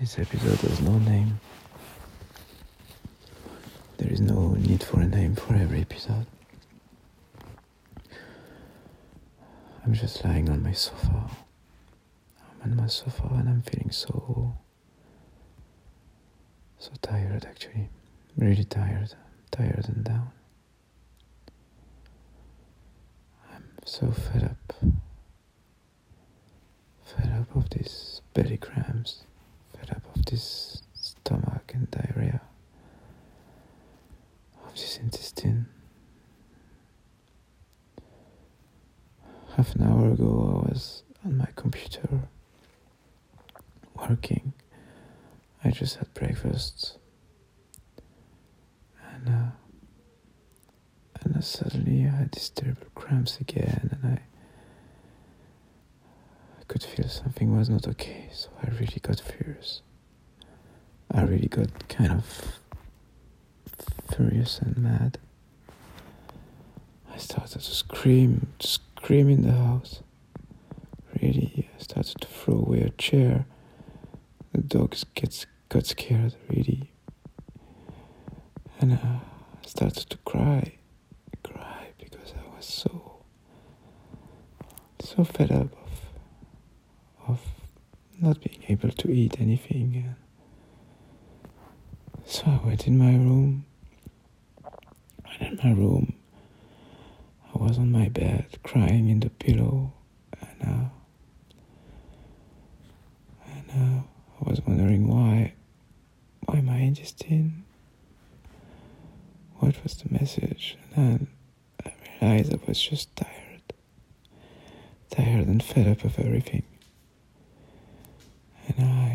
This episode has no name. There is no need for a name for every episode. I'm just lying on my sofa. I'm on my sofa and I'm feeling so. so tired actually. Really tired. Tired and down. I'm so fed up. Fed up of these belly cramps. This stomach and diarrhea. Of this intestine. Half an hour ago, I was on my computer working. I just had breakfast, and uh, and suddenly I had these terrible cramps again, and I I could feel something was not okay. So I really got furious. I really got kind of furious and mad. I started to scream, to scream in the house. Really, I started to throw away a chair. The dogs gets got scared, really, and uh, I started to cry, cry because I was so, so fed up of, of not being able to eat anything. So I went in my room, and in my room, I was on my bed crying in the pillow, and uh, and uh, I was wondering why, why my intestine. What was the message? And then I realized I was just tired, tired and fed up of everything. And I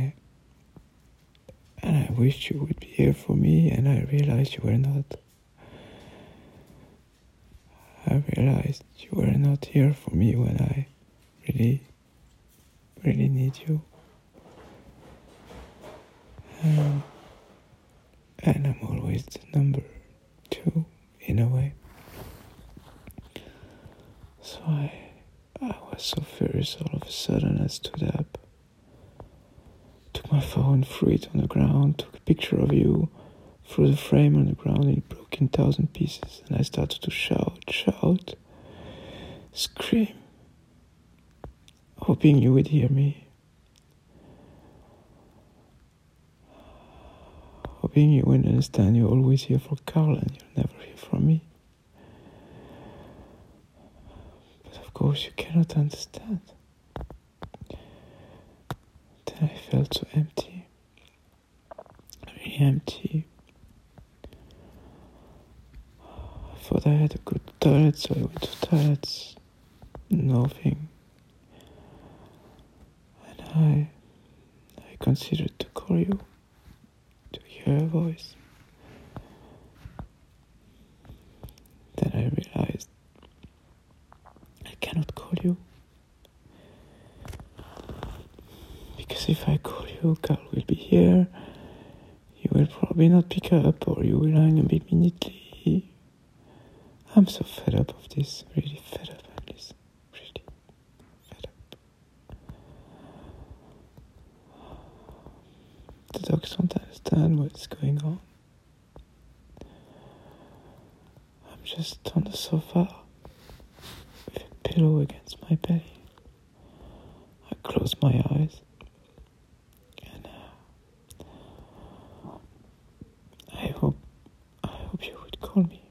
wished you would be here for me, and I realized you were not. I realized you were not here for me when I really, really need you. And, and I'm always the number two in a way. So I, I was so furious all of a sudden I stood up, phone, threw it on the ground, took a picture of you, threw the frame on the ground, and it broke in thousand pieces. And I started to shout, shout, scream, hoping you would hear me. Hoping you would understand you're always here for Carl and you'll never hear from me. But of course, you cannot understand. I felt so empty. Really empty. I thought I had a good toilet, so I went to toilets. Nothing. And I, I considered to call you, to hear a voice. Then I realized I cannot call you. Because if I call you, Carl will be here. You will probably not pick up, or you will hang up immediately. I'm so fed up of this, really fed up of this, really fed up. The dogs don't understand what's going on. I'm just on the sofa with a pillow against my belly. I close my eyes and uh, I hope I hope you would call me.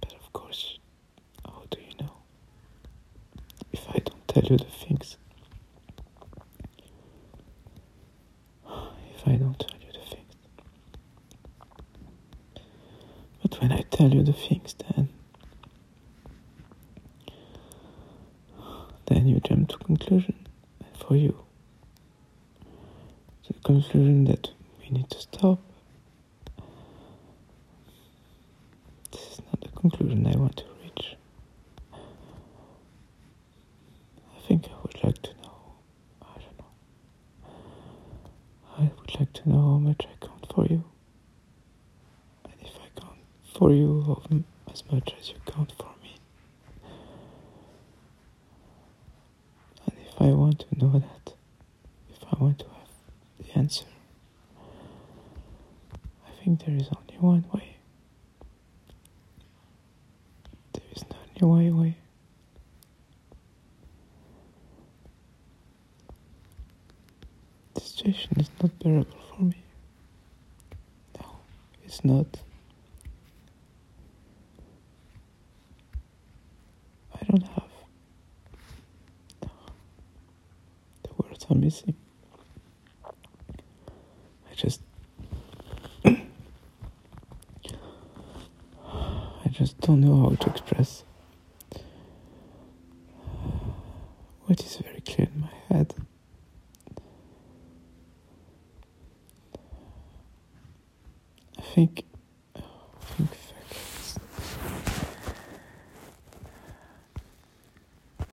But of course, how do you know? If I don't tell you the things, if I don't tell you the things, but when I tell you the things, then then you jump to conclusion, and for you, the conclusion that we need to stop. This is not the conclusion I want to reach. I think I would like to know. I don't know. I would like to know how much I count for you. And if I count for you as much as you count for me. And if I want to know that, if I want to have the answer, I think there is only one way. There The situation is not bearable for me. No, it's not. I don't have. No. The words are missing. I just. I just don't know how to express what is very clear in my head. I think